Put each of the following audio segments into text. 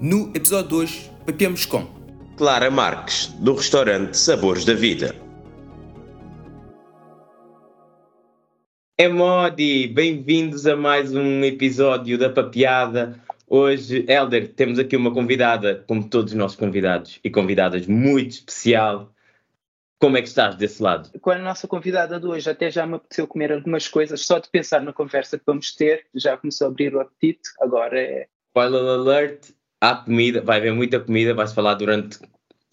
No episódio 2, papiamos com Clara Marques, do restaurante Sabores da Vida. É Modi, bem-vindos a mais um episódio da Papeada. Hoje, Helder, temos aqui uma convidada, como todos os nossos convidados e convidadas, muito especial. Como é que estás desse lado? Com a nossa convidada de hoje, até já me apeteceu comer algumas coisas, só de pensar na conversa que vamos ter, já começou a abrir o apetite, agora é... Spoiler alert, há comida, vai haver muita comida, vai-se falar durante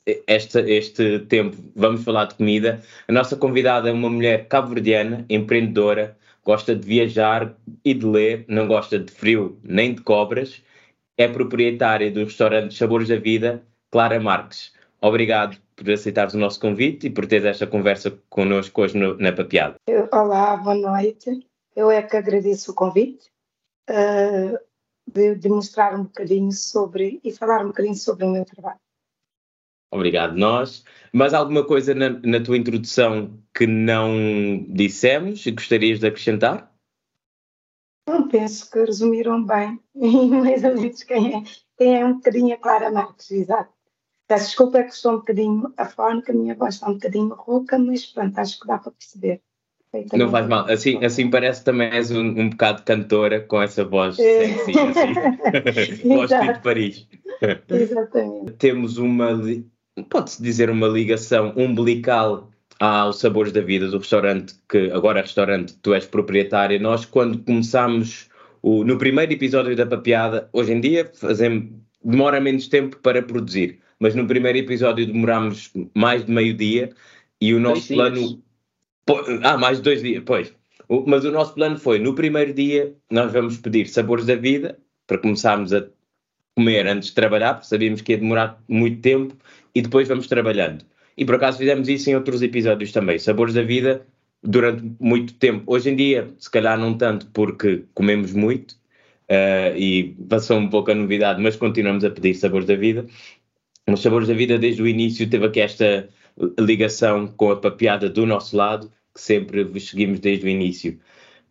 este, este tempo, vamos falar de comida. A nossa convidada é uma mulher cabo-verdiana, empreendedora, gosta de viajar e de ler, não gosta de frio nem de cobras, é proprietária do restaurante Sabores da Vida, Clara Marques. Obrigado por aceitares o nosso convite e por teres esta conversa connosco hoje no, na Papeada. Olá, boa noite. Eu é que agradeço o convite. Uh, de, de mostrar um bocadinho sobre e falar um bocadinho sobre o meu trabalho. Obrigado, nós. Mas alguma coisa na, na, tua introdução que não dissemos e gostarias de acrescentar? Não penso que resumiram bem, mais ou menos quem é, quem é um bocadinho a Clara Marques, exato. Peço desculpa que estou um bocadinho afónica, a minha voz está um bocadinho rouca, mas pronto, acho que dá para perceber. Não faz mal. Assim, assim parece também és um, um bocado cantora com essa voz é. sexy, assim. voz de Paris. Exatamente. Temos uma, pode-se dizer uma ligação umbilical aos Sabores da Vida do restaurante, que agora é restaurante, tu és proprietária. Nós, quando começámos o, no primeiro episódio da Papeada, hoje em dia fazemos, demora menos tempo para produzir, mas no primeiro episódio demorámos mais de meio dia e o nosso plano ah, mais dois dias, pois. Mas o nosso plano foi, no primeiro dia, nós vamos pedir sabores da vida, para começarmos a comer antes de trabalhar, porque sabíamos que ia demorar muito tempo, e depois vamos trabalhando. E por acaso fizemos isso em outros episódios também. Sabores da vida, durante muito tempo. Hoje em dia, se calhar não tanto, porque comemos muito, uh, e passou um pouco a novidade, mas continuamos a pedir sabores da vida. Os sabores da vida, desde o início, teve aqui esta ligação com a papeada do nosso lado, que sempre vos seguimos desde o início.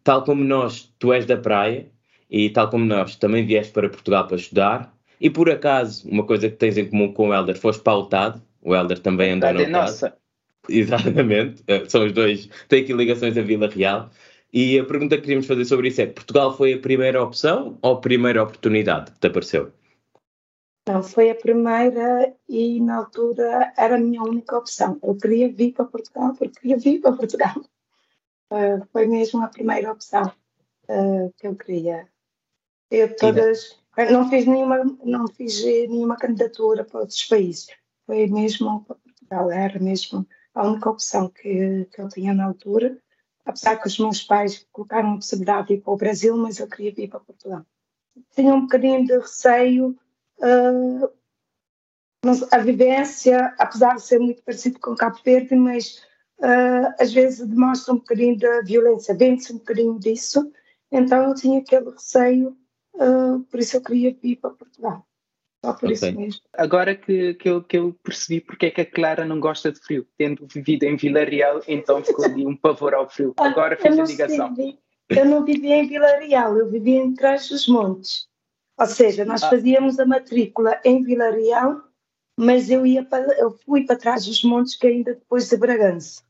Tal como nós, tu és da praia e tal como nós, também vieste para Portugal para estudar. E por acaso, uma coisa que tens em comum com o Helder, foste para o Helder também andou no TAD. nossa. Exatamente, eh, são os dois, têm aqui ligações a Vila Real. E a pergunta que queríamos fazer sobre isso é: Portugal foi a primeira opção ou a primeira oportunidade que te apareceu? Não, foi a primeira e na altura era a minha única opção. Eu queria vir para Portugal porque queria vir para Portugal. Uh, foi mesmo a primeira opção uh, que eu queria. Eu todas, não fiz nenhuma, não fiz nenhuma candidatura para outros países. Foi mesmo para Portugal, era mesmo a única opção que, que eu tinha na altura. Apesar que os meus pais colocaram a possibilidade de ir para o Brasil, mas eu queria vir para Portugal. Tinha um bocadinho de receio uh, a vivência, apesar de ser muito parecido com Cabo Verde, mas uh, às vezes demonstra um bocadinho da violência, vende-se um bocadinho disso, então eu tinha aquele receio, uh, por isso eu queria vir para Portugal. Só por okay. isso mesmo. Agora que, que, eu, que eu percebi porque é que a Clara não gosta de frio, tendo vivido em Vila Real, então ficou ali um pavor ao frio. Agora fiz a ligação. Sei, eu não vivia em Vila Real, eu vivia em Trás dos Montes. Ou seja, nós ah. fazíamos a matrícula em Vila Real, mas eu, ia para, eu fui para trás dos montes que ainda depois de Bragança.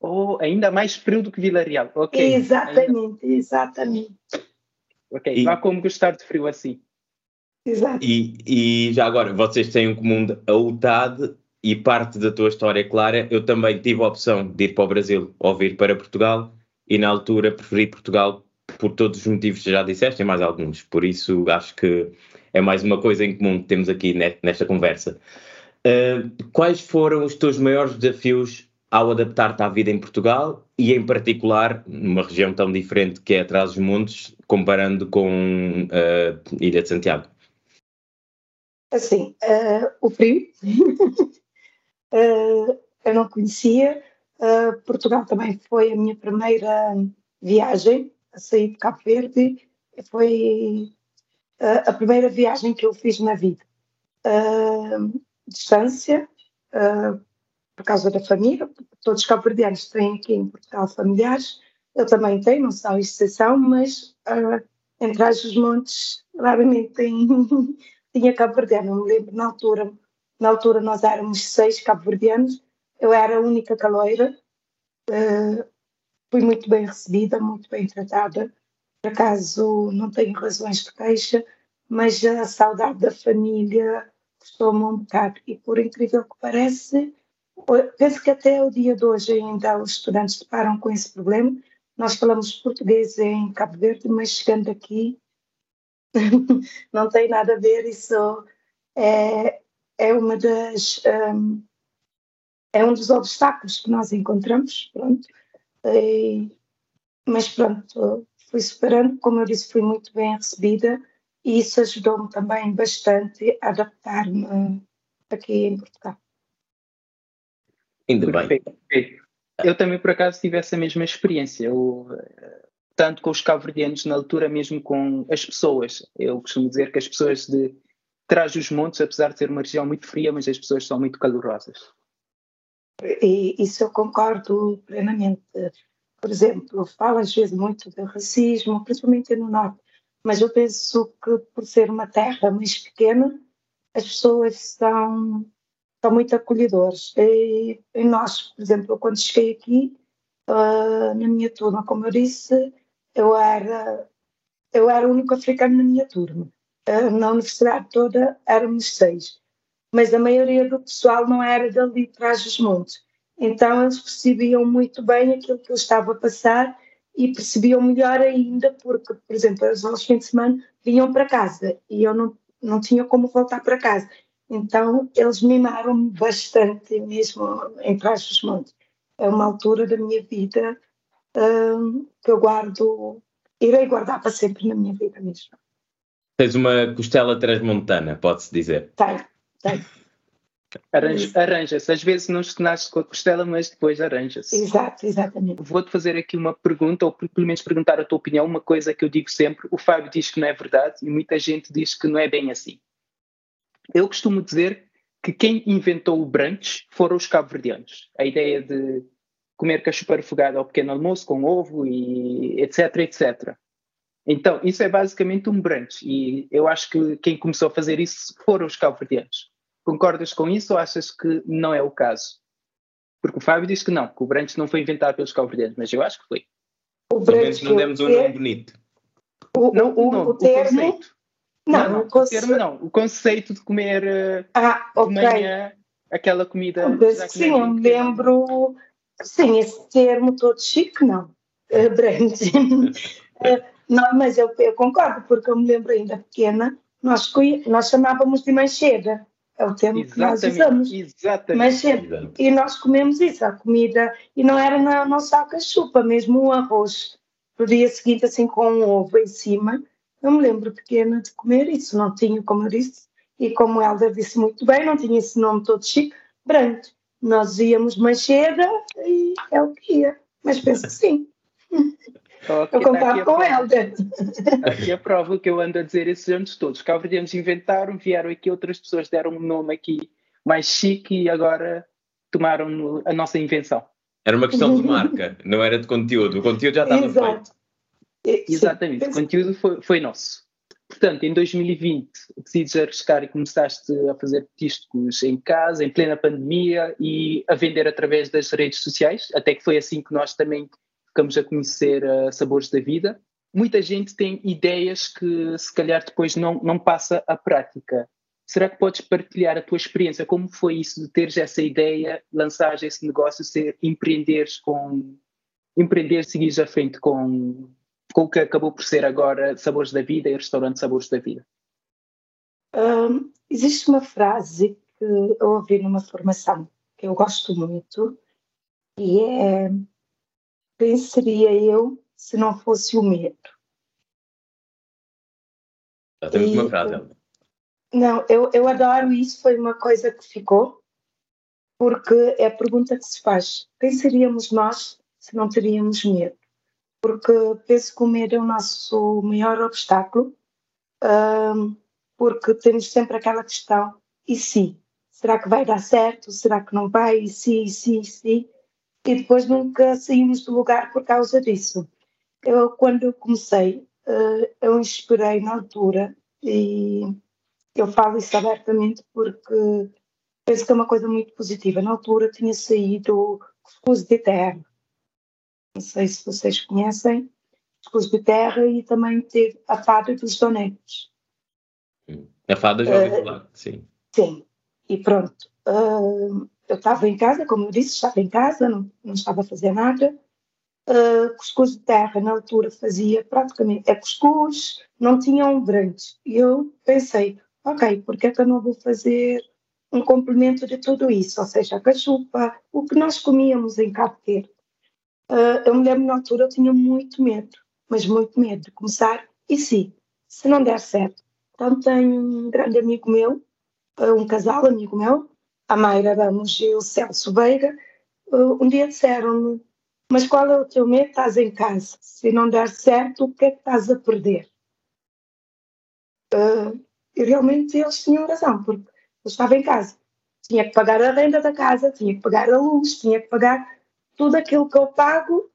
Oh, ainda mais frio do que Vila Real. Ok. Exatamente, ainda... exatamente. Ok, e... vá como gostar de frio assim. Exato. E, e já agora, vocês têm em comum a UTAD e parte da tua história clara. Eu também tive a opção de ir para o Brasil ou vir para Portugal e na altura preferi Portugal por todos os motivos que já disseste e mais alguns. Por isso acho que é mais uma coisa em comum que temos aqui nesta conversa. Uh, quais foram os teus maiores desafios ao adaptar-te à vida em Portugal e, em particular, numa região tão diferente que é atrás dos montes, comparando com uh, Ilha de Santiago? Assim, uh, o frio. eu não conhecia. Portugal também foi a minha primeira viagem sair de Cabo Verde foi uh, a primeira viagem que eu fiz na vida. Uh, distância, uh, por causa da família, todos os cabo-verdianos têm aqui em Portugal familiares, eu também tenho, não são exceção, mas uh, entre as os montes raramente têm tinha cabo-verdiano. Me lembro na altura, na altura nós éramos seis cabo-verdianos, eu era a única caloira, uh, fui muito bem recebida, muito bem tratada. Por acaso não tenho razões de queixa, mas a saudade da família custou-me um bocado. E por incrível que parece, penso que até o dia de hoje ainda os estudantes deparam com esse problema. Nós falamos português em Cabo Verde, mas chegando aqui não tem nada a ver. Isso é, é uma das um, é um dos obstáculos que nós encontramos, pronto. E, mas pronto, fui superando, como eu disse, fui muito bem recebida e isso ajudou-me também bastante a adaptar-me aqui em Portugal. Ainda bem. Eu também, por acaso, tive essa mesma experiência. Eu, tanto com os cabo-verdianos na altura, mesmo com as pessoas. Eu costumo dizer que as pessoas de trás dos montes, apesar de ser uma região muito fria, mas as pessoas são muito calorosas. E isso eu concordo plenamente. Por exemplo, fala às vezes muito de racismo, principalmente no Norte, mas eu penso que por ser uma terra mais pequena, as pessoas são, são muito acolhedoras. E, e nós, por exemplo, quando cheguei aqui, uh, na minha turma, como eu disse, eu era, eu era o único africano na minha turma. Uh, na universidade toda éramos seis mas a maioria do pessoal não era dali trás dos montes. Então eles percebiam muito bem aquilo que eu estava a passar e percebiam melhor ainda porque, por exemplo, eles aos fins de semana vinham para casa e eu não, não tinha como voltar para casa. Então eles mimaram-me bastante mesmo em trás dos montes. É uma altura da minha vida hum, que eu guardo, irei guardar para sempre na minha vida mesmo. Tens uma costela transmontana, pode-se dizer. Tenho, tem. Arranja-se. Às vezes não nasce com a costela, mas depois arranja-se. Exato, exatamente. Vou-te fazer aqui uma pergunta, ou pelo menos perguntar a tua opinião, uma coisa que eu digo sempre. O Fábio diz que não é verdade e muita gente diz que não é bem assim. Eu costumo dizer que quem inventou o brunch foram os cabo-verdianos. A ideia de comer cachupa refogada ao pequeno almoço com ovo e etc, etc. Então, isso é basicamente um brunch e eu acho que quem começou a fazer isso foram os cabo-verdianos. Concordas com isso ou achas que não é o caso? Porque o Fábio diz que não, que o brunch não foi inventado pelos cabo-verdianos, mas eu acho que foi. O brunch não demos um nome bonito. O, não, o, não, o, termo... conceito. Não, não, o, termo não. O conceito de comer eh, ah, okay. de manhã aquela comida. Sim, eu me lembro. Sim, esse termo todo chique, não. Uh, brunch. Não, mas eu, eu, concordo, porque eu me lembro ainda pequena, nós, nós chamávamos de manchega, é o termo que nós usamos. Exatamente. Manchega. E nós comemos isso, a comida, e não era na nossa alcachupa, mesmo o arroz. No dia seguinte, assim, com um ovo em cima, eu me lembro pequena de comer isso, não tinha, como eu disse, e como o Helder disse muito bem, não tinha esse nome todo chique, branco. Nós íamos manchega e é o que ia, mas penso que sim. eu concordo com ela. Aqui a prova que eu ando a dizer esses anos todos. Cá verdianos inventaram, vieram aqui outras pessoas, deram um nome aqui mais chique e agora tomaram a nossa invenção. Era uma questão de marca, não era de conteúdo. O conteúdo já estava Exato. feito. Exatamente, o conteúdo foi, foi nosso. Portanto, em 2020 decides arriscar e começaste a fazer petiscos em casa, em plena pandemia e a vender através das redes sociais, até que foi assim que nós também ficamos a conhecer uh, sabores da vida. Muita gente tem ideias que se calhar depois não, não passa à prática. Será que podes partilhar a tua experiência? Como foi isso de teres essa ideia, lançares esse negócio, ser, empreenderes com empreender, seguires à frente com, com o que acabou por ser agora Sabores da Vida e Restaurante Sabores da Vida? Um, existe uma frase que eu ouvi numa formação que eu gosto muito e é quem seria eu se não fosse o medo? Já temos e, uma frase. Não, eu, eu adoro isso, foi uma coisa que ficou, porque é a pergunta que se faz. Quem seríamos nós se não teríamos medo? Porque penso que o medo é o nosso maior obstáculo, um, porque temos sempre aquela questão, e se? Será que vai dar certo? Será que não vai? E se, e se, e se? E depois nunca saímos do lugar por causa disso. Eu, quando eu comecei, uh, eu inspirei na altura e, eu falo isso abertamente porque penso que é uma coisa muito positiva. Na altura tinha saído Cuscuz de Terra. Não sei se vocês conhecem. Cuscuz de Terra e também teve a Fada dos Donetes. A Fada já ouvi uh, falar, sim. Sim. E pronto. Uh, eu estava em casa, como eu disse, estava em casa, não, não estava a fazer nada. Uh, cuscuz de terra, na altura, fazia praticamente é cuscuz, não tinha um grande. E eu pensei, ok, porque é que eu não vou fazer um complemento de tudo isso? Ou seja, a cachupa, o que nós comíamos em Cabo Verde. Uh, eu me lembro, na altura, eu tinha muito medo, mas muito medo de começar. E sim, se não der certo. Então, tenho um grande amigo meu, uh, um casal amigo meu, a Mayra Ramos e o Celso Veiga, uh, um dia disseram-me: Mas qual é o teu medo? Estás em casa. Se não der certo, o que é que estás a perder? Uh, e realmente eles tinham razão, porque eu estava em casa. Tinha que pagar a renda da casa, tinha que pagar a luz, tinha que pagar tudo aquilo que eu pago.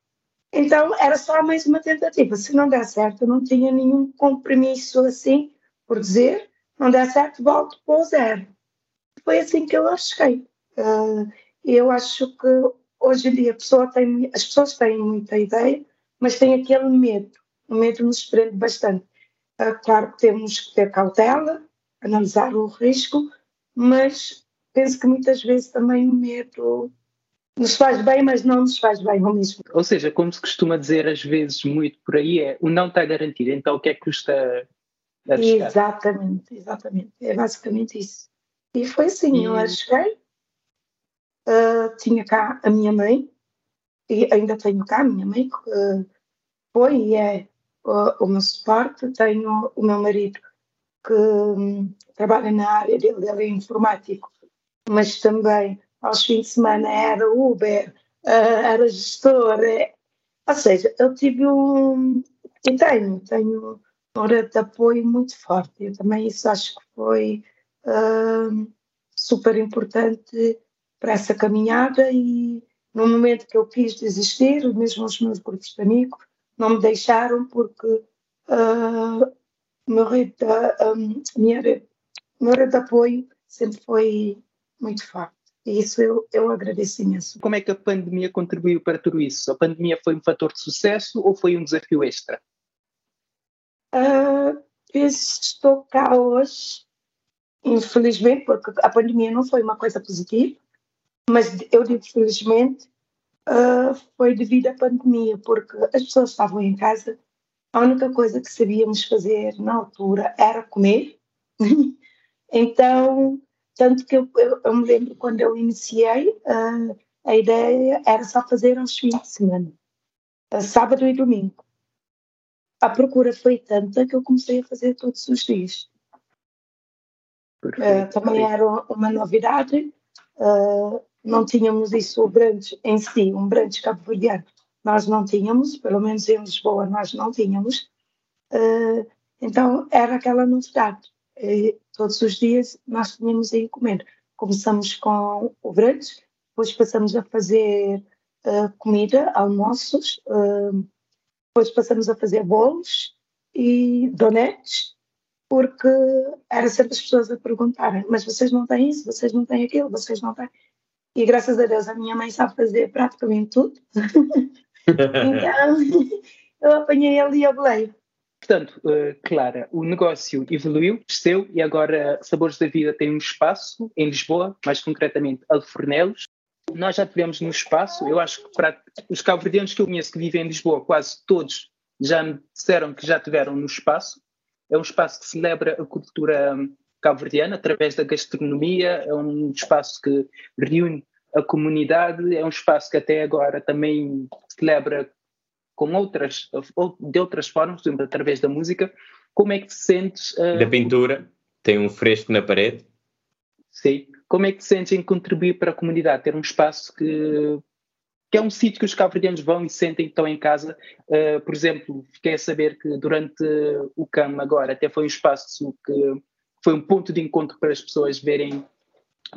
Então era só mais uma tentativa. Se não der certo, eu não tinha nenhum compromisso assim por dizer: não der certo, volto para o zero foi assim que eu cheguei. Uh, eu acho que hoje em dia pessoa tem, as pessoas têm muita ideia, mas têm aquele medo. O medo nos prende bastante. Uh, claro que temos que ter cautela, analisar o risco, mas penso que muitas vezes também o medo nos faz bem, mas não nos faz bem ao mesmo Ou seja, como se costuma dizer às vezes muito por aí, é o não está garantido, então o que é que custa arriscar? Exatamente, exatamente. É basicamente isso. E foi assim, eu cheguei, uh, tinha cá a minha mãe, e ainda tenho cá a minha mãe, que uh, foi e é uh, o meu suporte, tenho o meu marido que um, trabalha na área dele, ele é informático, mas também aos fins de semana era Uber, era gestor, é, ou seja, eu tive um, e tenho, tenho uma rede de apoio muito forte, eu também isso acho que foi uh, super importante para essa caminhada e no momento que eu quis desistir, mesmo os meus grupos de amigos não me deixaram porque uh, meu rede de, um, minha rede, meu rede de apoio sempre foi muito forte. E isso eu, eu agradeço imenso. Como é que a pandemia contribuiu para tudo isso? A pandemia foi um fator de sucesso ou foi um desafio extra? Uh, estou cá hoje infelizmente, porque a pandemia não foi uma coisa positiva, mas eu digo felizmente, uh, foi devido à pandemia, porque as pessoas estavam em casa, a única coisa que sabíamos fazer na altura era comer. então, tanto que eu, eu, eu, me lembro quando eu iniciei, uh, a ideia era só fazer aos fins de semana, uh, sábado e domingo. A procura foi tanta que eu comecei a fazer todos os dias. Uh, também era uma novidade. Uh, não tínhamos isso, o brunch em si, um brunch cabo-verdiano. Nós não tínhamos, pelo menos em Lisboa, nós não tínhamos. Uh, então era aquela novidade. E, todos os dias nós tínhamos a encomenda. Começamos com o brunch, depois passamos a fazer comida, almoços, depois passamos a fazer bolos e donetes porque era sempre as pessoas a perguntarem: mas vocês não têm isso, vocês não têm aquilo, vocês não têm. E graças a Deus a minha mãe sabe fazer praticamente tudo. então eu apanhei ali e boleio. Portanto, uh, Clara, o negócio evoluiu, cresceu e agora Sabores da Vida tem um espaço em Lisboa, mais concretamente Alfornelos. Nós já tivemos no espaço, eu acho que para os cabo-verdianos que eu conheço que vivem em Lisboa, quase todos já me disseram que já tiveram no espaço. É um espaço que celebra a cultura cabo-verdiana através da gastronomia, é um espaço que reúne a comunidade, é um espaço que até agora também celebra com outras, de outras formas, por exemplo, através da música. Como é que te sentes? Uh, da pintura, tem um fresco na parede. Sim. Como é que te sentes em contribuir para a comunidade, ter um espaço que que é um sítio que os cabo-verdianos vão e sentem que estão em casa. Uh, por exemplo, fiquei a saber que durante o CAM agora até foi um espaço que foi um ponto de encontro para as pessoas verem,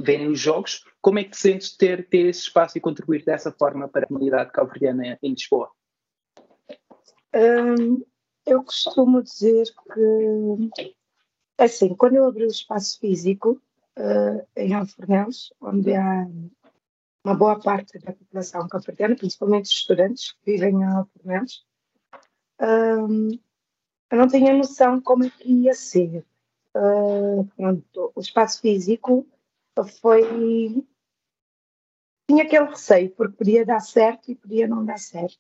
verem os jogos. Como é que te sentes ter, ter esse espaço e contribuir dessa forma para a comunidade cabo-verdiana em Lisboa? Um, eu costumo dizer que Assim, quando eu abri o espaço físico uh, em Alfornelos, onde há uma boa parte da população cabo-verdiana, principalmente os estudantes que vivem em Alfornelos, um, eu não tinha noção como é que ia ser. Uh, pronto, o espaço físico foi. Tinha aquele receio, porque podia dar certo e podia não dar certo.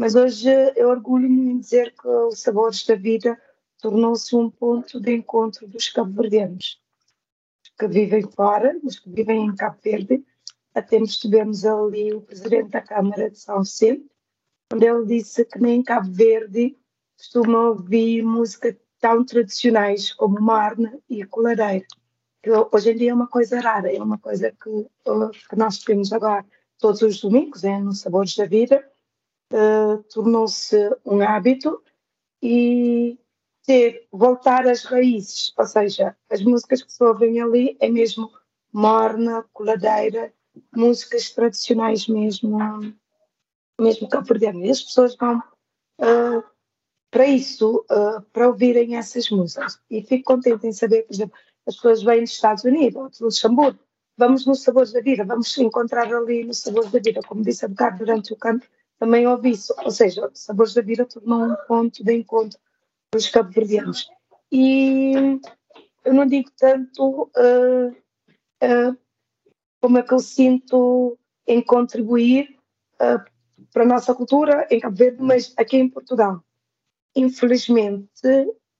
Mas hoje eu orgulho-me em dizer que o Sabores da Vida tornou-se um ponto de encontro dos cabo-verdianos que vivem fora, mas que vivem em Cabo Verde. Até tivemos ali o presidente da Câmara de São Vicente, onde ele disse que nem em Cabo Verde costumam ouvir música tão tradicionais como Marna e Colareira. Que hoje em dia é uma coisa rara, é uma coisa que, que nós temos agora todos os domingos, é, no Sabores da Vida, uh, tornou-se um hábito e ter, voltar às raízes, ou seja, as músicas que se ouvem ali é mesmo morna, coladeira, músicas tradicionais mesmo, mesmo cabo-verdianas. E as pessoas vão uh, para isso, uh, para ouvirem essas músicas. E fico contente em saber, por exemplo, as pessoas vêm dos Estados Unidos ou de Luxemburgo, vamos no Sabores da Vida, vamos encontrar ali no Sabores da Vida, como disse a bocado durante o canto, também ouvi isso. Ou seja, Sabores da Vida tornou um ponto de encontro para os cabo-verdianos. E eu não digo tanto uh, uh, como é que eu sinto em contribuir uh, para a nossa cultura em Cabo Verde, mas aqui em Portugal. Infelizmente,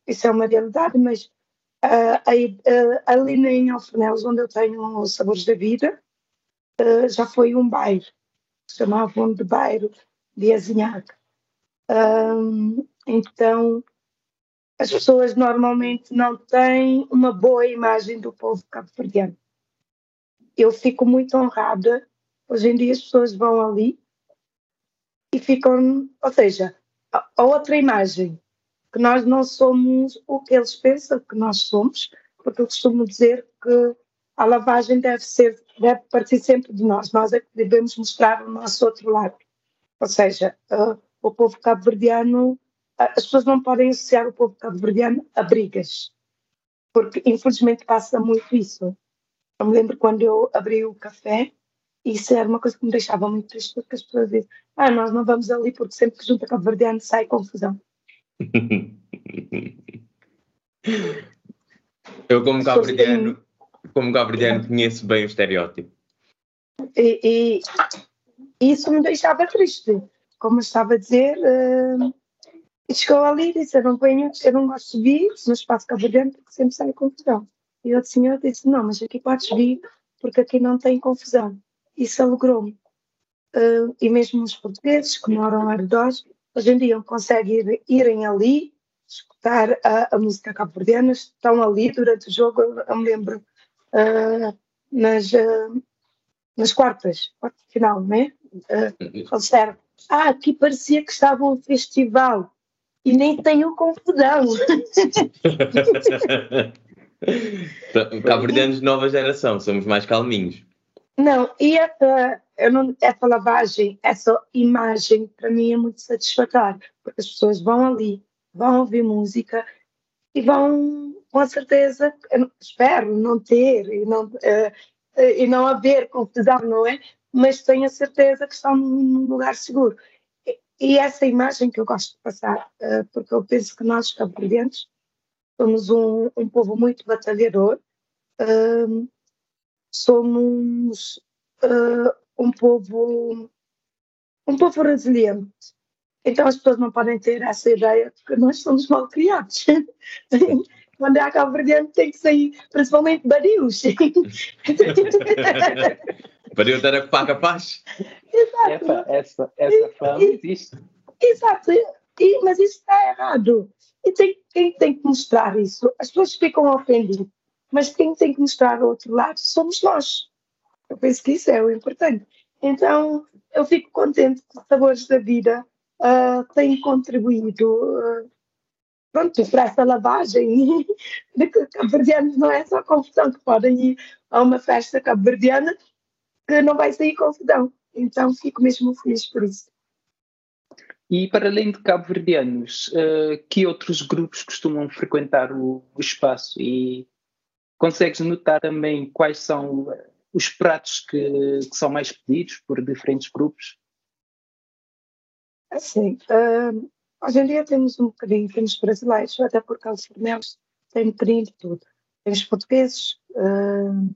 isso é uma realidade, mas uh, uh, ali em Alfornelos, onde eu tenho os Sabores da Vida, já foi um bairro, chamavam de bairro de Azinhaga. Então, as pessoas normalmente não têm uma boa imagem do povo cabo-verdiano. Eu fico muito honrada. Hoje em dia as pessoas vão ali e ficam, ou seja, a, a outra imagem, que nós não somos o que eles pensam que nós somos, porque eu costumo dizer que a lavagem deve ser, deve partir sempre de nós, nós é que devemos mostrar o nosso outro lado. Ou seja, uh, o povo cabo-verdiano as pessoas não podem associar o povo cabo-verdiano a brigas, porque infelizmente passa muito isso. Eu me lembro quando eu abri o café, isso era uma coisa que me deixava muito triste, porque as pessoas dizem, ah, nós não vamos ali porque sempre que junta cabo-verdiano sai confusão. eu como cabo-verdiano como cabo-verdiano conheço bem o estereótipo. E, e, isso me deixava triste. Como eu estava a dizer, uh, chegou ali e disse: Eu não venho, eu não gosto de vir no espaço cabo-verdiano porque sempre sai confusão. E o senhor disse: Não, mas aqui podes vir porque aqui não tem confusão. Isso alegrou-me. Uh, e mesmo os portugueses que moram ao redor, hoje em dia conseguem ir, irem ali, escutar a, a música cabo-verdiana, estão ali durante o jogo. Eu, me lembro uh, nas, uh, nas quartas, quarta final, né? Uh, eles disseram: Ah, aqui parecia que estava um festival e nem tenho confusão. Cabo-verdianos de nova geração, somos mais calminhos. Não, e essa, eu não, essa lavagem, essa imagem, para mim é muito satisfatória, porque as pessoas vão ali, vão ouvir música e vão, com certeza, espero não ter e não, uh, e não haver confusão, não é? Mas tenho a certeza que estão num lugar seguro. E essa imagem que eu gosto de passar, uh, porque eu penso que nós, cabo-verdianos, somos um, um, povo muito batalhador, uh, somos uh, um povo um povo resiliente. Então as pessoas não podem ter essa ideia de que nós somos mal criados. Quando é cabo-verdiano tem que sair, principalmente badios. Badio era paga paz. Exato. Essa, essa, essa fama existe. Exato, e, mas isso está errado. E tem, quem tem que mostrar isso? As pessoas ficam ofendidas, mas quem tem que mostrar o outro lado somos nós. Eu penso que isso é o importante. Então, eu fico contente que os sabores da vida uh, têm contribuído uh, pronto, para essa lavagem de que cabo-verdianos não é só confusão, que podem ir a uma festa cabo-verdiana que não vai sair confusão. Então, fico mesmo feliz por isso. E para além de cabo-verdianos, uh, que outros grupos costumam frequentar o, o, espaço? E consegues notar também quais são os pratos que, que são mais pedidos por diferentes grupos? Assim, uh, hoje em dia temos um bocadinho, temos brasileiros, até por causa dos meus, tem um bocadinho de tudo. Temos portugueses, uh,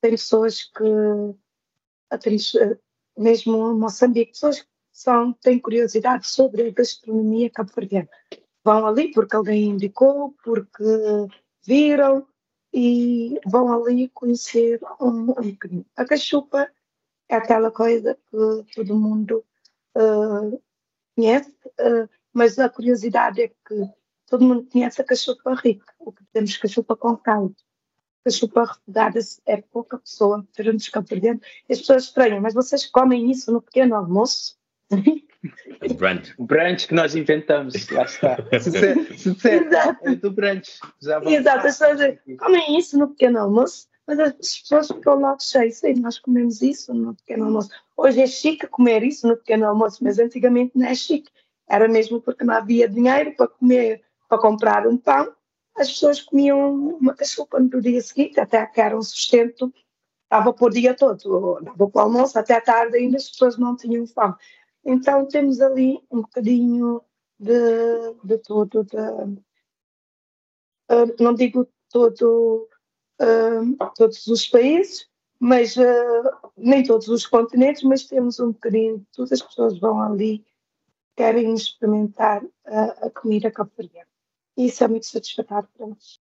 tem pessoas que, temos mesmo Moçambique, pessoas que são, têm curiosidade sobre a gastronomia cabo-verdiana. Vão ali porque alguém indicou, porque viram e vão ali conhecer um, bocadinho. A cachupa é aquela coisa que todo mundo uh, conhece, uh, mas a curiosidade é que todo mundo conhece a cachupa rica, o que temos cachupa com caldo. Cachupa refogada é pouca pessoa, tirando os cabo dentro. As pessoas estranham, mas vocês comem isso no pequeno almoço? O brunch. O brunch que nós inventamos, lá está. Se disser, se disser é do brunch, já. Exato, as pessoas comem isso no pequeno almoço, mas as pessoas ficam logo cheias. Sim, nós comemos isso no pequeno almoço. Hoje é chique comer isso no pequeno almoço, mas antigamente não é chique. Era mesmo porque não havia dinheiro para comer, para comprar um pão. As pessoas comiam uma cachupa no dia seguinte, até que era um sustento, dava para o dia todo, dava para o almoço, até à tarde ainda as pessoas não tinham fome. Então temos ali um bocadinho de, de tudo, de, uh, não digo todo, uh, todos os países, mas uh, nem todos os continentes, mas temos um bocadinho tudo, as pessoas vão ali, querem experimentar a, a comida cabo-verdiana. Isso é muito satisfatório para nós.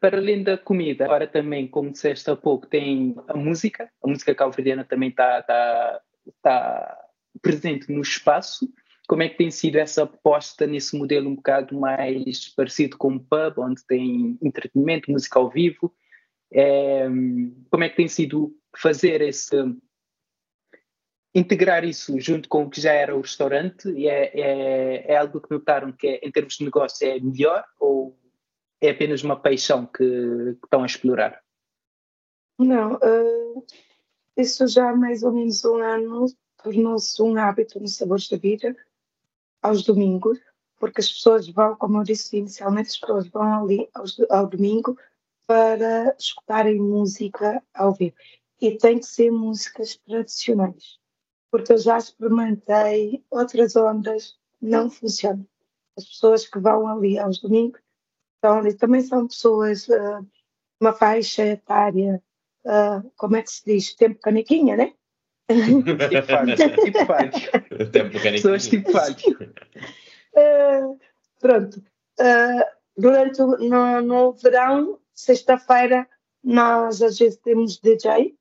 Para além da comida, agora também, como disseste há pouco, tem a música. A música cabo-verdiana também está tá, tá presente no espaço. Como é que tem sido essa aposta nesse modelo um bocado mais parecido com o pub, onde tem entretenimento, música ao vivo? É, como é que tem sido fazer esse integrar isso junto com o que já era o restaurante é, é, é algo que notaram que é, em termos de negócio é melhor ou é apenas uma paixão que, que estão a explorar? Não, uh, isso já há mais ou menos um ano tornou-se um hábito nos Sabores da Vida, aos domingos, porque as pessoas vão, como eu disse inicialmente, as pessoas vão ali aos, ao domingo para escutarem música ao vivo. E tem que ser músicas tradicionais, porque eu já experimentei outras ondas, não funcionam. As pessoas que vão ali aos domingos estão ali, também são pessoas, uh, uma faixa etária, uh, como é que se diz? Tempo canequinha, né? Tipo. Tipo falho. Tempo Pessoas falho. Uh, pronto. Uh, durante o, no, no verão, sexta-feira, nós às vezes temos DJ,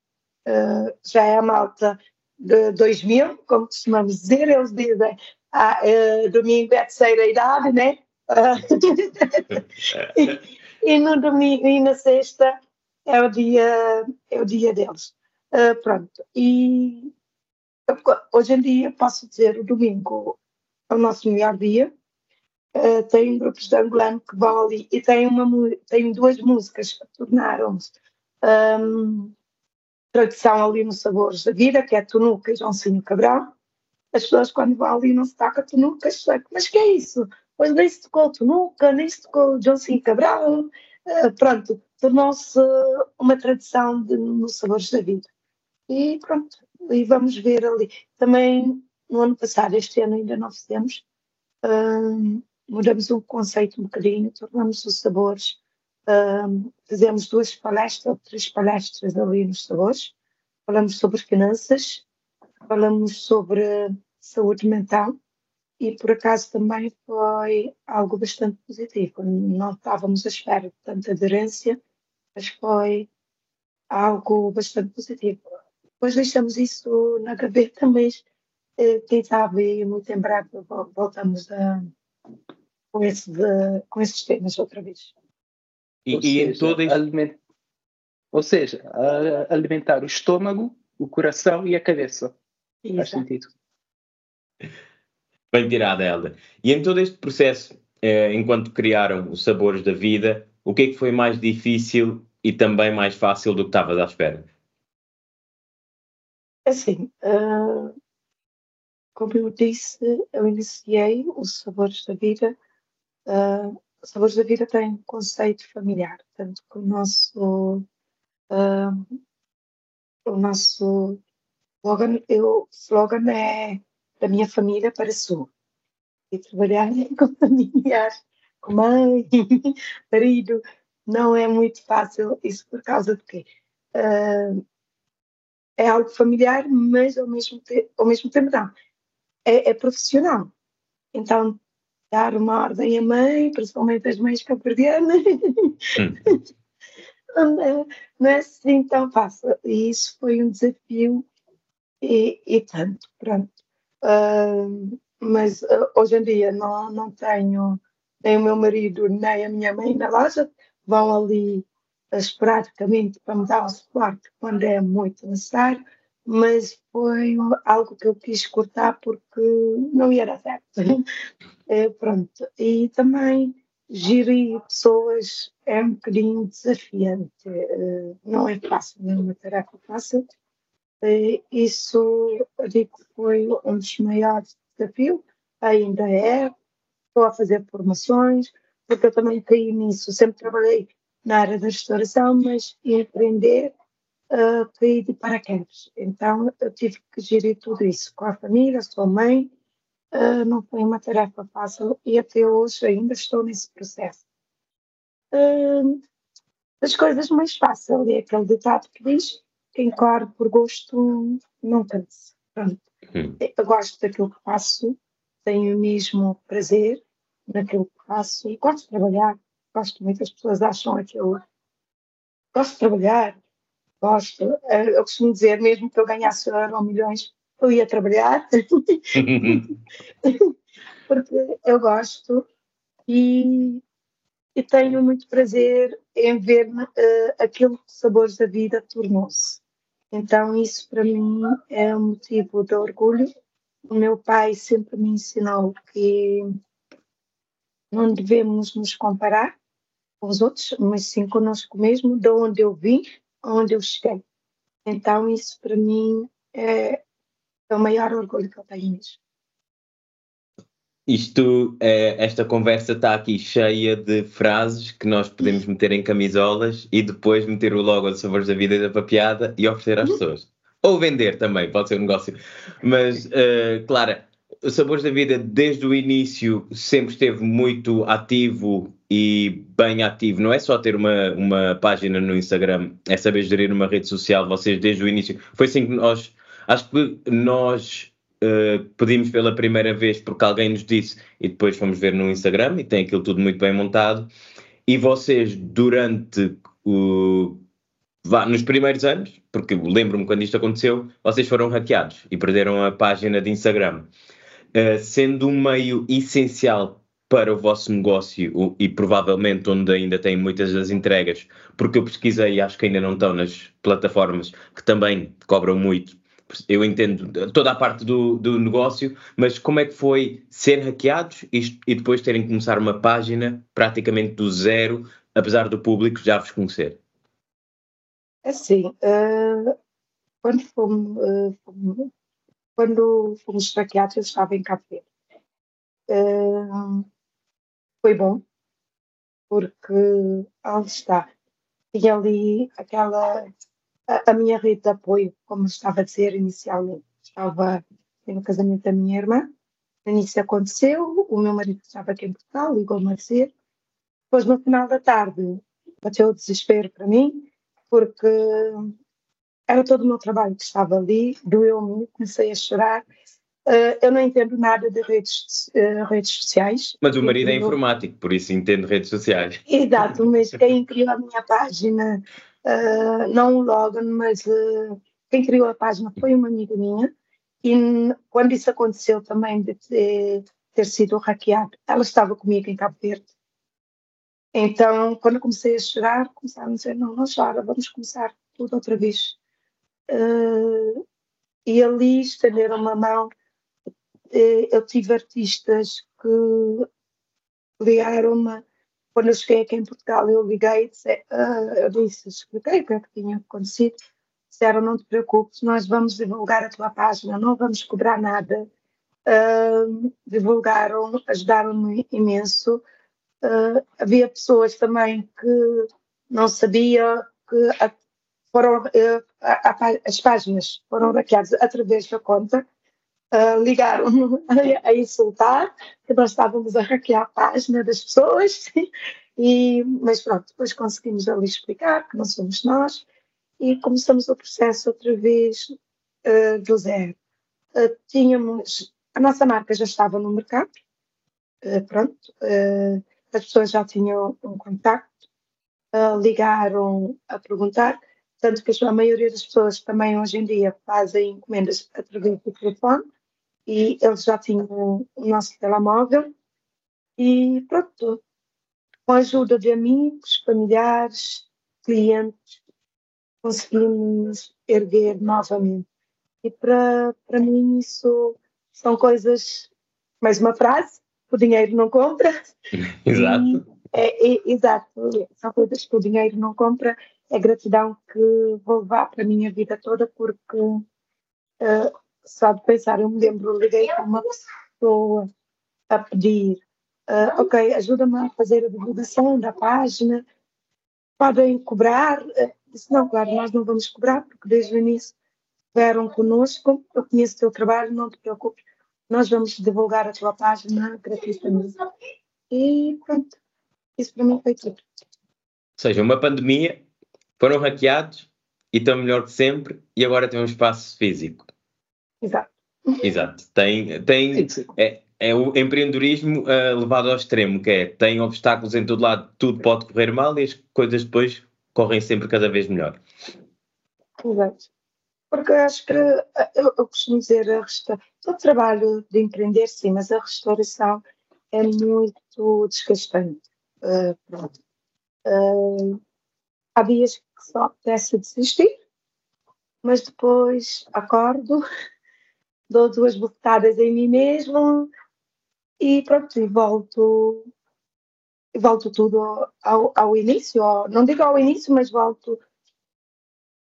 uh, já é a malta de 2000, como costumamos dizer, eles dizem ah, domingo é a terceira idade, né? e, e, no domingo e na sexta é o dia, é o dia deles. Uh, pronto, e hoje em dia posso dizer o domingo é o nosso melhor dia. Uh, tem grupos de angolano que vão ali e tem, uma, tem duas músicas que tornaram-se um, tradição ali nos Sabores da Vida, que é Tunuca e Joãozinho Cabral. As pessoas quando vão ali não se toca Tunuca, mas que é isso? Pois nem se tocou Tunuca, nem se tocou Joãozinho Cabral. Uh, pronto, tornou-se uma tradição de, nos Sabores da Vida. E pronto, e vamos ver ali. Também no ano passado, este ano ainda não fizemos, um, mudamos o conceito um bocadinho, tornamos os sabores, um, fizemos duas palestras, três palestras ali nos sabores, falamos sobre finanças, falamos sobre saúde mental e por acaso também foi algo bastante positivo. Não estávamos à espera de tanta aderência, mas foi algo bastante positivo. Depois deixamos isso na gaveta, mas eh, quem sabe muito em breve voltamos a, com, esse de, com esses temas outra vez. E, e seja, em todo isto... aliment... Ou seja, alimentar o estômago, o coração e a cabeça. Exato. Faz sentido. Bem tirada, Helder. E em todo este processo, eh, enquanto criaram os sabores da vida, o que é que foi mais difícil e também mais fácil do que estavas à espera? Assim, uh, como eu disse, eu iniciei os Sabores da Vida. Uh, Sabores da Vida tem um conceito familiar, tanto que o nosso, uh, o nosso slogan, eu, slogan é da minha família para a sua. E trabalhar com familiares, com mãe, marido, não é muito fácil. Isso por causa de quê? Uh, é algo familiar, mas ao mesmo, te ao mesmo tempo não. É, é, profissional. Então, dar uma ordem à mãe, principalmente as mães caperdianas, hum. é, não é assim tão fácil. E isso foi um desafio e, e tanto, pronto. Uh, mas uh, hoje em dia não, não tenho nem o meu marido nem a minha mãe na loja, vão ali esporadicamente para me dar o suporte quando é muito necessário, mas foi algo que eu quis cortar porque não dar certo. é, pronto. E também gerir pessoas é um bocadinho desafiante, é, não é fácil, não é uma tarefa fácil. É, isso, digo, foi um dos maiores desafios, ainda é. Estou a fazer formações, porque eu também caí nisso, sempre trabalhei na área da restauração, mas empreender uh, caí de paraquedas. Então eu tive que gerir tudo isso com a família, sou mãe, uh, não foi uma tarefa fácil e até hoje ainda estou nesse processo. Uh, as coisas mais fáceis é aquele ditado que diz quem corre por gosto não cansa. Pronto. Hum. Eu gosto daquilo que faço, tenho o mesmo prazer naquilo que faço e gosto de trabalhar gosto muito, as pessoas acham que eu gosto de trabalhar, gosto, eh, eu costumo dizer, mesmo que eu ganhasse euro ou milhões, eu ia trabalhar, porque eu gosto e, e, tenho muito prazer em ver uh, aquilo que os sabores da vida tornou-se. Então isso para mim é um motivo de orgulho. O meu pai sempre me ensinou que não devemos nos comparar, com os outros, mas sim conosco mesmo, de onde eu vim, onde eu cheguei. Então, isso para mim é, o maior orgulho que eu tenho mesmo. Isto, é, esta conversa está aqui cheia de frases que nós podemos meter em camisolas e depois meter o logo de Sabores da Vida e da Papiada e oferecer às pessoas. Ou vender também, pode ser um negócio. Mas, uh, Clara, o Sabores da Vida, desde o início, sempre esteve muito ativo e bem ativo. Não é só ter uma, uma página no Instagram, é saber gerir uma rede social. Vocês, desde o início, foi assim que nós. Acho que nós uh, pedimos pela primeira vez porque alguém nos disse e depois fomos ver no Instagram e tem aquilo tudo muito bem montado. E vocês, durante o. Vá, nos primeiros anos, porque lembro-me quando isto aconteceu, vocês foram hackeados e perderam a página de Instagram. Uh, sendo um meio essencial para o vosso negócio e provavelmente onde ainda tem muitas das entregas, porque eu pesquisei e acho que ainda não estão nas plataformas que também cobram muito. Eu entendo toda a parte do, do negócio, mas como é que foi ser hackeados e, e depois terem que começar uma página praticamente do zero, apesar do público já vos conhecer? Assim, uh, quando fomos, uh, quando fomos hackeados, eu estava em Cabo Verde. Uh, foi bom, porque onde está, tinha ali aquela, a, a, minha rede de apoio, como estava a dizer inicialmente. Estava no casamento da minha irmã, no início aconteceu, o meu marido estava aqui em Portugal, ligou-me a dizer. Depois, no final da tarde, bateu o desespero para mim, porque era todo o meu trabalho que estava ali, doeu-me, comecei a chorar. Uh, eu não entendo nada de redes, uh, redes sociais. Mas o marido é informático, por isso entendo redes sociais. Exato, mas quem criou a minha página, uh, não o Logan, mas quem criou a página foi uma amiga minha. E quando isso aconteceu também de ter, ter sido hackeado, ela estava comigo em Cabo Verde. Então, quando comecei a chorar, começaram a dizer: Não, não chora, vamos começar tudo outra vez e ali estenderam uma mão. Uh, eu tive artistas que ligaram-me. Quando eu cheguei aqui em Portugal, eu liguei e disse, uh, eu disse, expliquei o que é que tinha acontecido. Disseram, não te preocupes, nós vamos divulgar a tua página, não vamos cobrar nada. uh, divulgaram, ajudaram-me imenso. Uh, havia pessoas também que não sabia que a, foram, uh, a, a, as páginas foram hackeadas através da conta, uh, ligaram a, insultar que nós estávamos a hackear a página das pessoas, e, mas pronto, depois conseguimos ali explicar que não somos nós e começamos o processo outra vez do zero. tínhamos a nossa marca já estava no mercado, uh, pronto, uh, as pessoas já tinham um contacto, uh, ligaram a perguntar, tanto que a maioria das pessoas também hoje em dia fazem encomendas através do telefone e eles já tinham o nosso telemóvel e pronto, com a ajuda de amigos, familiares, clientes, conseguimos erguer novamente. E para, para mim isso são coisas, mais uma frase, o dinheiro não compra. exato. É, é, exato, são coisas que o dinheiro não compra. É gratidão que vou levar para a minha vida toda, porque uh, só de pensar, eu me lembro, liguei para uma pessoa a pedir, uh, ok, ajuda-me a fazer a divulgação da página, podem cobrar? Disse, não, claro, nós não vamos cobrar, porque desde o início estiveram connosco, eu conheço o teu trabalho, não te preocupes, nós vamos divulgar a tua página gratuitamente. E pronto, isso para mim foi tudo. Ou seja, uma pandemia, foram hackeados e estão melhor que sempre e agora têm um espaço físico. Exato. Exato. Tem, tem, é, é o empreendedorismo uh, levado ao extremo, que é, tem obstáculos em todo lado, tudo pode correr mal e as coisas depois correm sempre cada vez melhor. Exato porque acho que eu, eu costumo dizer a todo trabalho de empreender sim, mas a restauração é muito desgastante. Uh, pronto. Uh, há dias que só apetece desistir, mas depois acordo, dou duas bofetadas em mim mesmo e pronto, e volto, volto tudo ao, ao início, ao, não digo ao início, mas volto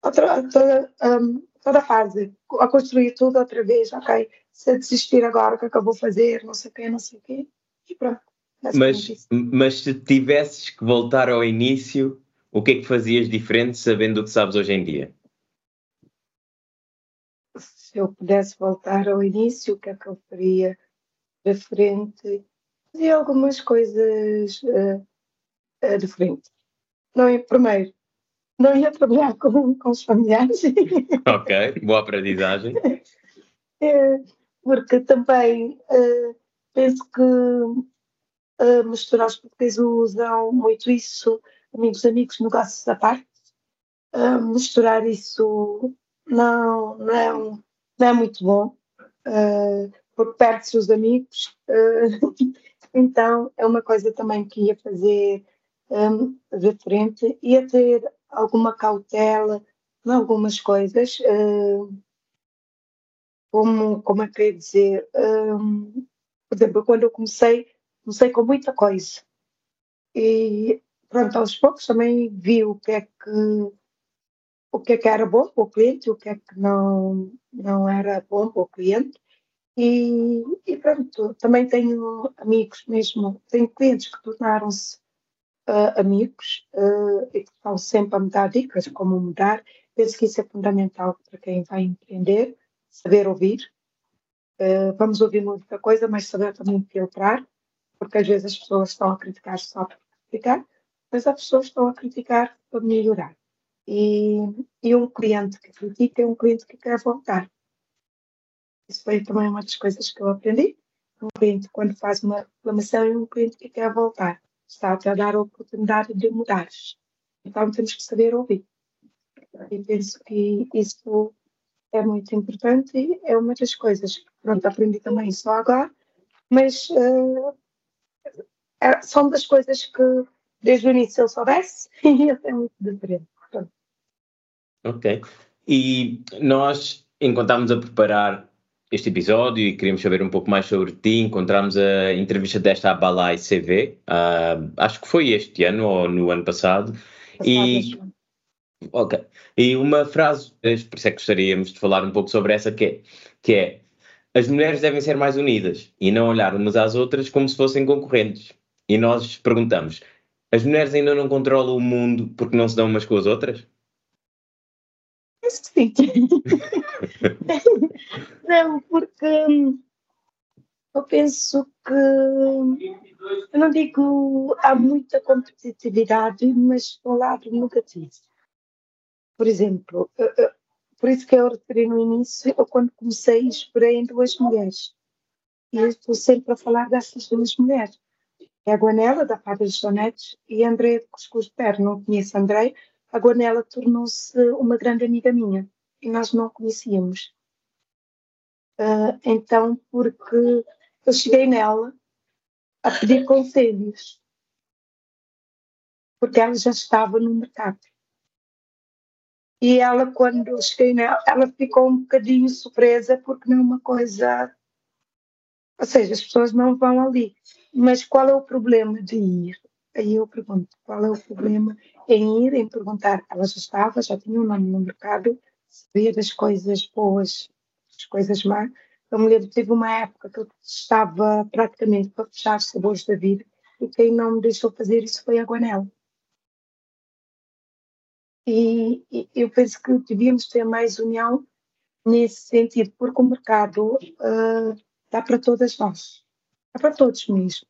outra, toda, um, toda a fase, a construir tudo outra vez, ok, se desistir agora, o que é que eu vou fazer, não sei o quê, não sei o quê, e pronto. Mas, mas se tivesses que voltar ao início, o que é que fazias diferente sabendo o que sabes hoje em dia? Se eu pudesse voltar ao início, o que é que eu faria diferente? Fazia algumas coisas uh, uh, diferentes. Não, é, primeiro, não ia trabalhar com, com os familiares. Ok, boa aprendizagem. É, porque também uh, penso que uh, misturar os portugueses usam muito isso, amigos, amigos, negócios à parte. Uh, misturar isso não, não, é, um, não é muito bom, porque perde-se os amigos. então, é uma coisa também que ia fazer um, diferente, ia ter alguma cautela em algumas coisas, uh, como, como é que eu ia dizer, um, por exemplo, quando eu comecei, comecei com muita coisa. E pronto, aos poucos também vi o que é que o que é que era bom para o cliente, o que é que não, não era bom para o cliente. E, e pronto, também tenho amigos mesmo, tenho clientes que tornaram-se uh, amigos uh, e que estão sempre a me dar dicas como mudar. Penso que isso é fundamental para quem vai empreender, saber ouvir. Uh, vamos ouvir muita coisa, mas saber também filtrar, porque às vezes as pessoas estão a criticar só para criticar, mas as pessoas estão a criticar para melhorar. E, e um cliente que critica é um cliente que quer voltar. Isso foi também uma das coisas que eu aprendi. Um cliente, quando faz uma reclamação, é um cliente que quer voltar está-te a dar a oportunidade de mudar. Então temos que saber ouvir. E penso que isso é muito importante é uma das coisas pronto, aprendi também só agora, mas uh, são das coisas que desde o início eu soubesse e é muito diferente. Pronto. Ok. E nós, enquanto estávamos a preparar este episódio e queríamos saber um pouco mais sobre ti. Encontramos a entrevista desta à Balai CV, uh, ah, acho que foi este ano ou no ano passado. passado e, ok. E uma frase, por isso é que gostaríamos de falar um pouco sobre essa, que é, que é as mulheres devem ser mais unidas e não olhar umas às outras como se fossem concorrentes. E nós perguntamos: as mulheres ainda não controlam o mundo porque não se dão umas com as outras? Sim. não, porque hum, eu penso que eu não digo há muita competitividade, mas do lado negativo. Por exemplo, por isso que eu referi no início, eu quando comecei esperei em duas mulheres. E eu estou sempre a falar dessas duas mulheres. É a Guanela, da Fada dos Donetes, e a Andréia de Cuscuz de Perno. Não conheço a Andréia. A Guanela tornou-se uma grande amiga minha. E nós não conhecíamos. Uh, então, porque eu cheguei nela a pedir conselhos, porque ela já estava no mercado. E ela, quando eu cheguei nela, ela ficou um bocadinho surpresa, porque não é uma coisa. Ou seja, as pessoas não vão ali. Mas qual é o problema de ir? Aí eu pergunto: qual é o problema em ir, em perguntar? Ela já estava, já tinha um nome no mercado, sabia das coisas boas, das coisas más, eu me lembro, teve uma época que eu estava praticamente para fechar os sabores da vida e quem não me deixou fazer isso foi a Guanela. E, e, eu penso que devíamos ter mais união nesse sentido, porque o mercado uh, dá para todas nós, dá para todos mesmo.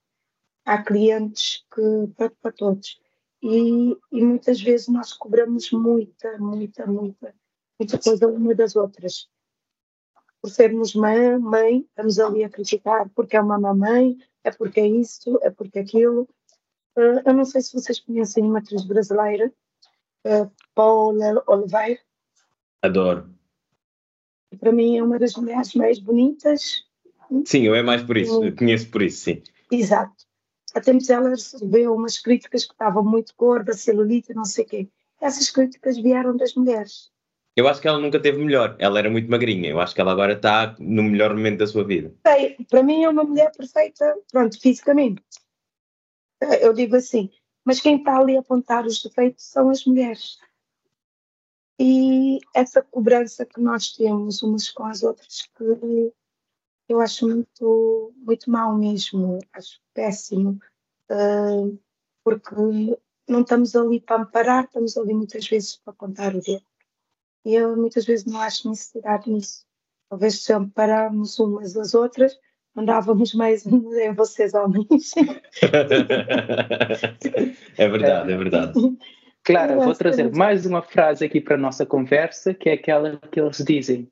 Há clientes que para, para todos. E, e, muitas vezes nós cobramos muita, muita, muita, muita coisa uma das outras por sermos mãe, mãe, estamos ali a criticar porque é uma mamãe, é porque é isso, é porque é aquilo. Uh, eu não sei se vocês conhecem uma atriz brasileira, uh, Paula Oliveira. Adoro. Para mim é uma das mulheres mais bonitas. Sim, eu é mais por isso, eu conheço por isso, sim. Exato. Há tempos ela recebeu umas críticas que estava muito gorda, celulite, não sei o quê. Essas críticas vieram das mulheres. Eu acho que ela nunca teve melhor. Ela era muito magrinha. Eu acho que ela agora está no melhor momento da sua vida. Sei, para mim é uma mulher perfeita, pronto, fisicamente. Eu digo assim, mas quem está ali a apontar os defeitos são as mulheres. E essa cobrança que nós temos umas com as outras, que eu acho muito, muito mal mesmo, acho péssimo, uh, porque não estamos ali para amparar, estamos ali muitas vezes para apontar o dedo. E eu muitas vezes não acho necessidade nisso. Talvez se ampararmos umas às outras, andávamos mais em vocês homens. é verdade, é verdade. Claro, vou trazer mais uma frase aqui para a nossa conversa, que é aquela que eles dizem.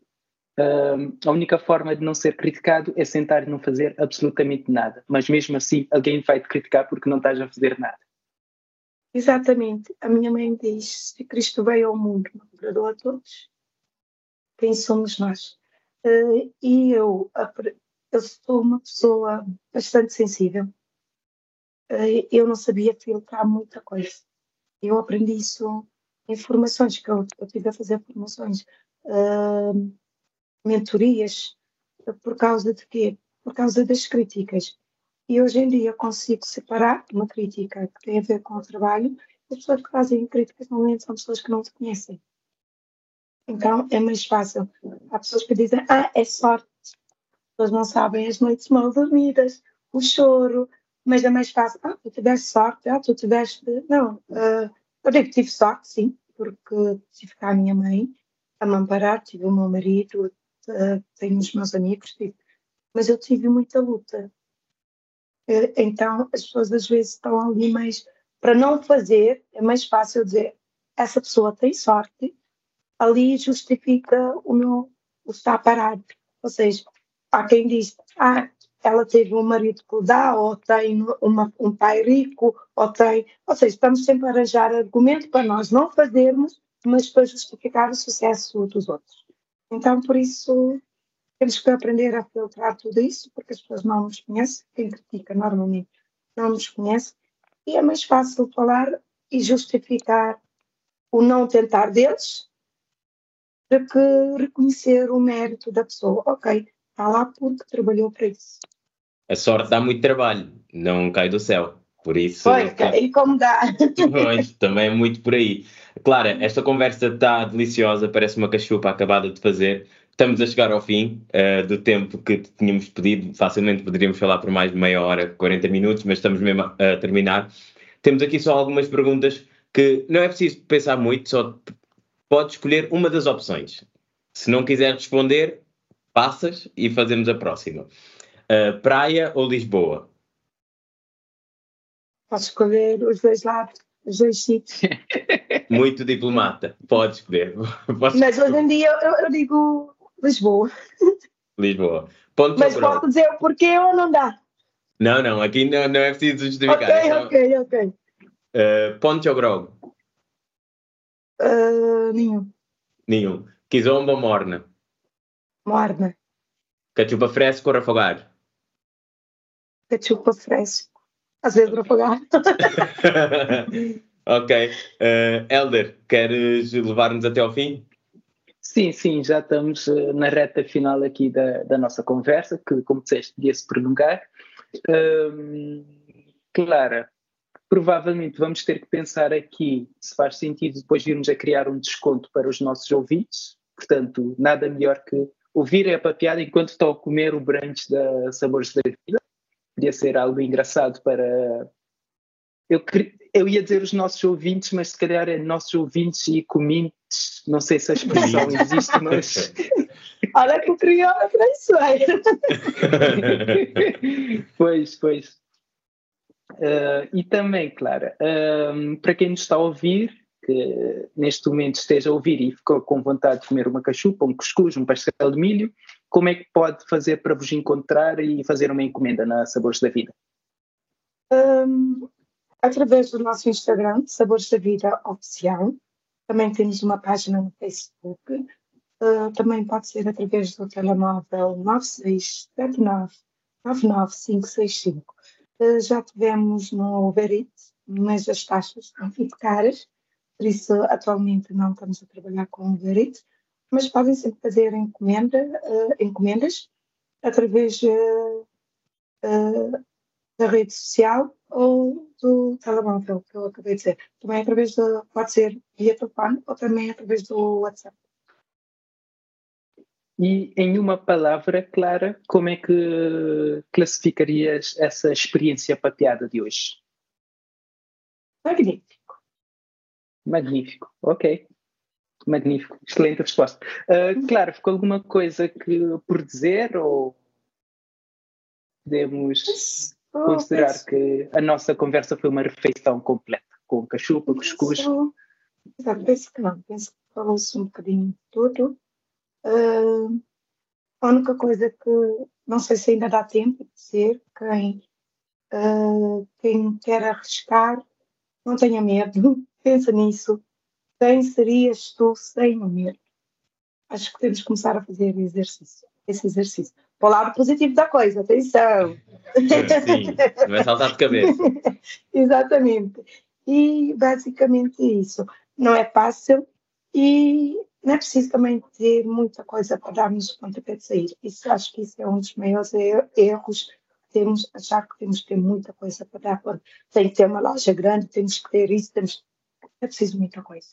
Uh, a única forma de não ser criticado é sentar e não fazer absolutamente nada. Mas mesmo assim, alguém vai te criticar porque não estás a fazer nada. Exatamente. A minha mãe diz: se Cristo veio ao mundo, agradou a todos, quem somos nós? Uh, e eu, eu sou uma pessoa bastante sensível. Uh, eu não sabia filtrar muita coisa. Eu aprendi isso em formações, que eu, eu tive a fazer formações, uh, mentorias, por causa de quê? Por causa das críticas. E hoje em dia consigo separar uma crítica que tem a ver com o trabalho as pessoas que fazem críticas normalmente são pessoas que não te conhecem. Então é mais fácil. Há pessoas que dizem, ah, é sorte. As pessoas não sabem as noites mal dormidas, o choro, mas é mais fácil. Ah, tu tiveste sorte, ah, tu tiveste. Não, uh, eu digo que tive sorte, sim, porque tive cá a minha mãe a me amparar, tive o meu marido, uh, tenho os meus amigos, mas eu tive muita luta. Eh, então, as pessoas às vezes estão ali, mas para não fazer, é mais fácil dizer: essa pessoa tem sorte, ali justifica o meu o estar parado. Ou seja, há quem diz: ah, ela teve um marido que dá, ou tem uma, um pai rico, ou tem. Ou seja, estamos sempre a arranjar argumento para nós não fazermos, mas para justificar o sucesso dos outros. Então, por isso, temos que aprender a filtrar tudo isso, porque as pessoas não nos conhecem, quem critica normalmente não nos conhece, e é mais fácil falar e justificar o não tentar deles do que reconhecer o mérito da pessoa. Ok, está lá porque trabalhou para isso. A sorte dá muito trabalho, não cai do céu. Por isso. Pois, e como dá. Pois, também é muito por aí. Clara, esta conversa está deliciosa, parece uma cachupa acabada de fazer estamos a chegar ao fim uh, do tempo que tínhamos pedido. Facilmente poderíamos falar por mais de meia hora, 40 minutos, mas estamos mesmo a, a terminar. Temos aqui só algumas perguntas que não é preciso pensar muito, só pode escolher uma das opções. Se não quiser responder, passas e fazemos a próxima. Uh, praia ou Lisboa? Posso escolher os dois lados, os dois sítios. Muito diplomata, pode escolher. Posso Mas hoje em dia eu, eu, digo Lisboa. Lisboa. Ponto Mas posso dizer o porquê ou não dá? Não, não, aqui não, não é preciso justificar. Ok, é só... ok, ok. Uh, ponte ou grog? Uh, nenhum. Nenhum. Kizomba ou morna? Morna. Cachupa fresco ou afogar? Cachupa fresco. Às vezes afogar. ok. Uh, Elder, queres levar-nos até ao fim? Sim, sim, já estamos na reta final aqui da, da nossa conversa, que, como disseste, podia se prolongar. Um, Clara, provavelmente vamos ter que pensar aqui se faz sentido depois virmos a criar um desconto para os nossos ouvintes. Portanto, nada melhor que ouvir a papiada enquanto estão a comer o brunch da Sabores da Vida. Podia ser algo engraçado para. Eu, eu ia dizer os nossos ouvintes, mas se calhar é nossos ouvintes e comintes. Não sei se a expressão existe, mas. Olha que o crioulo é pois, pois. Uh, e também, Clara, uh, para quem nos está a ouvir, que neste momento esteja a ouvir e ficou com vontade de comer uma cachupa, um cuscuz, um pastel de milho, como é que pode fazer para vos encontrar e fazer uma encomenda na Sabores da Vida? Um, através do nosso Instagram, Sabores da Vida Oficial. Também temos uma página no Facebook. Uh, também pode ser através do telemóvel 9679 99565. Uh, já tivemos no Uber Eats, mas as taxas estão muito caras por isso atualmente não estamos a trabalhar com Uber Eats, mas podem sempre fazer encomenda, uh, encomendas através uh, uh, da rede social ou do telemóvel, que eu acabei de dizer. Também através de, pode ser via telefone ou também através do WhatsApp. E em uma palavra, Clara, como é que classificarias essa experiência pateada de hoje? Magnífico. Magnífico, ok. Magnífico, excelente resposta. Uh, claro, ficou alguma coisa que por dizer ou podemos oh, considerar penso... que a nossa conversa foi uma refeição completa, com cachupa, cuscuz? Exato, penso que não, penso que falou-se um bocadinho de tudo. Uh, a única coisa que não sei se ainda dá tempo de dizer, quem, uh, quem quer arriscar, não tenha medo, pensa nisso. Quem serias tu sem o medo? Acho que temos que começar a fazer exercício, esse exercício. Para o lado positivo da coisa, atenção! Sim, vai saltar de cabeça. Exatamente. E basicamente isso. Não é fácil e não é preciso também ter muita coisa para darmos o pontapé de sair. Isso, acho que isso é um dos maiores erros temos, achar que temos que ter muita coisa para dar. Tem que ter uma loja grande, temos que ter isso, temos é preciso muita coisa.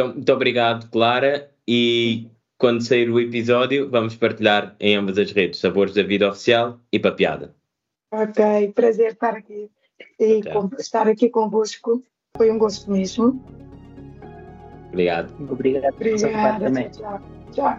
Então, muito obrigado, Clara. E quando sair o episódio, vamos partilhar em ambas as redes Sabores da Vida Oficial e Papiada. Ok, prazer estar aqui e com, estar aqui convosco. Foi um gosto mesmo. Obrigado. Obrigado. Obrigada. Tchau. tchau.